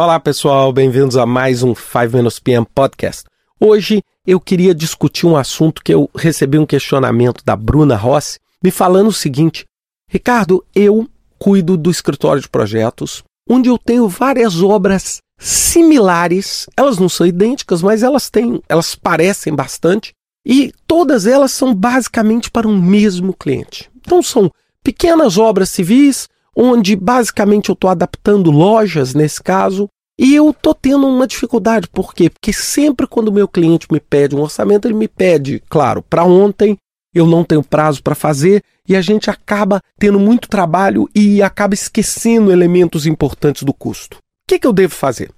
Olá pessoal, bem-vindos a mais um 5 Minutes PM Podcast. Hoje eu queria discutir um assunto que eu recebi um questionamento da Bruna Rossi me falando o seguinte: Ricardo, eu cuido do escritório de projetos, onde eu tenho várias obras similares, elas não são idênticas, mas elas têm, elas parecem bastante, e todas elas são basicamente para um mesmo cliente. Então são pequenas obras civis, onde basicamente eu estou adaptando lojas nesse caso, e eu estou tendo uma dificuldade. Por quê? Porque sempre quando o meu cliente me pede um orçamento, ele me pede, claro, para ontem, eu não tenho prazo para fazer, e a gente acaba tendo muito trabalho e acaba esquecendo elementos importantes do custo. O que, que eu devo fazer?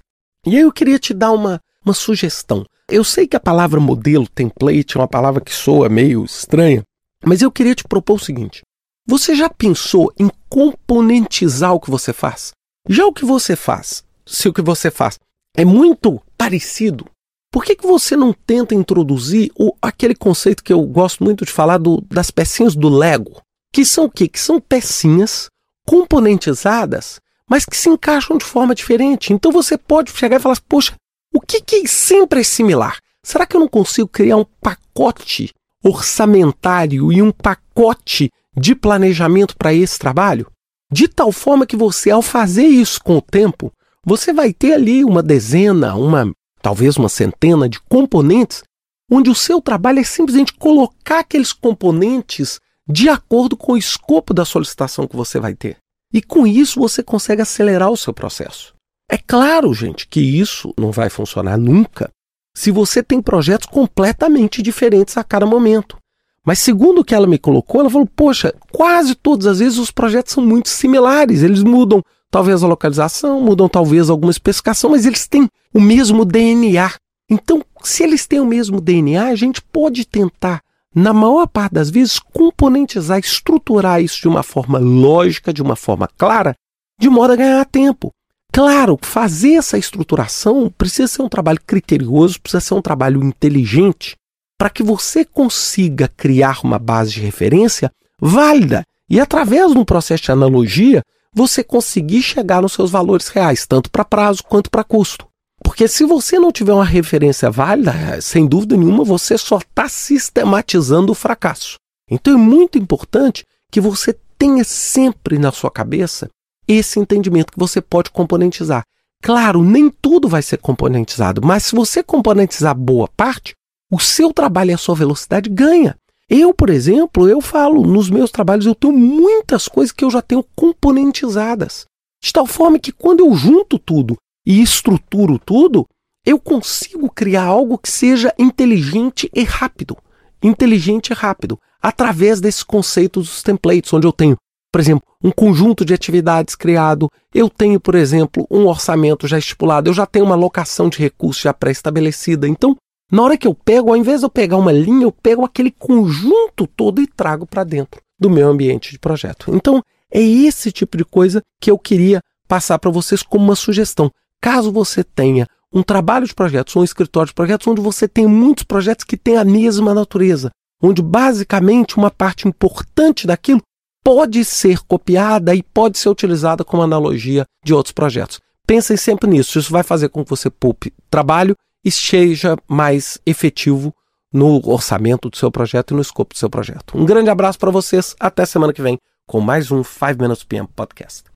E aí eu queria te dar uma, uma sugestão. Eu sei que a palavra modelo, template, é uma palavra que soa meio estranha, mas eu queria te propor o seguinte: você já pensou em componentizar o que você faz? Já o que você faz, se o que você faz é muito parecido, por que, que você não tenta introduzir o, aquele conceito que eu gosto muito de falar do, das pecinhas do Lego? Que são o quê? Que são pecinhas componentizadas, mas que se encaixam de forma diferente. Então você pode chegar e falar assim, poxa, o que, que sempre é similar? Será que eu não consigo criar um pacote orçamentário e um pacote de planejamento para esse trabalho? De tal forma que você, ao fazer isso com o tempo, você vai ter ali uma dezena, uma talvez uma centena de componentes, onde o seu trabalho é simplesmente colocar aqueles componentes de acordo com o escopo da solicitação que você vai ter. E com isso você consegue acelerar o seu processo. É claro, gente, que isso não vai funcionar nunca se você tem projetos completamente diferentes a cada momento. Mas segundo o que ela me colocou, ela falou: poxa, quase todas as vezes os projetos são muito similares. Eles mudam talvez a localização, mudam talvez alguma especificação, mas eles têm o mesmo DNA. Então, se eles têm o mesmo DNA, a gente pode tentar, na maior parte das vezes, componentizar, estruturar isso de uma forma lógica, de uma forma clara, de modo a ganhar tempo. Claro, fazer essa estruturação precisa ser um trabalho criterioso, precisa ser um trabalho inteligente, para que você consiga criar uma base de referência válida e, através de um processo de analogia, você conseguir chegar nos seus valores reais, tanto para prazo quanto para custo. Porque se você não tiver uma referência válida, sem dúvida nenhuma, você só está sistematizando o fracasso. Então é muito importante que você tenha sempre na sua cabeça esse entendimento que você pode componentizar. Claro, nem tudo vai ser componentizado, mas se você componentizar boa parte, o seu trabalho e a sua velocidade ganha. Eu, por exemplo, eu falo, nos meus trabalhos eu tenho muitas coisas que eu já tenho componentizadas. De tal forma que quando eu junto tudo e estruturo tudo, eu consigo criar algo que seja inteligente e rápido. Inteligente e rápido. Através desses conceitos dos templates, onde eu tenho, por exemplo, um conjunto de atividades criado, eu tenho, por exemplo, um orçamento já estipulado, eu já tenho uma alocação de recursos já pré-estabelecida. Então, na hora que eu pego, ao invés de eu pegar uma linha, eu pego aquele conjunto todo e trago para dentro do meu ambiente de projeto. Então, é esse tipo de coisa que eu queria passar para vocês como uma sugestão. Caso você tenha um trabalho de projetos, um escritório de projetos, onde você tem muitos projetos que têm a mesma natureza, onde basicamente uma parte importante daquilo pode ser copiada e pode ser utilizada como analogia de outros projetos. Pensem sempre nisso, isso vai fazer com que você poupe trabalho esteja mais efetivo no orçamento do seu projeto e no escopo do seu projeto. Um grande abraço para vocês, até semana que vem com mais um 5 Minutes PM Podcast.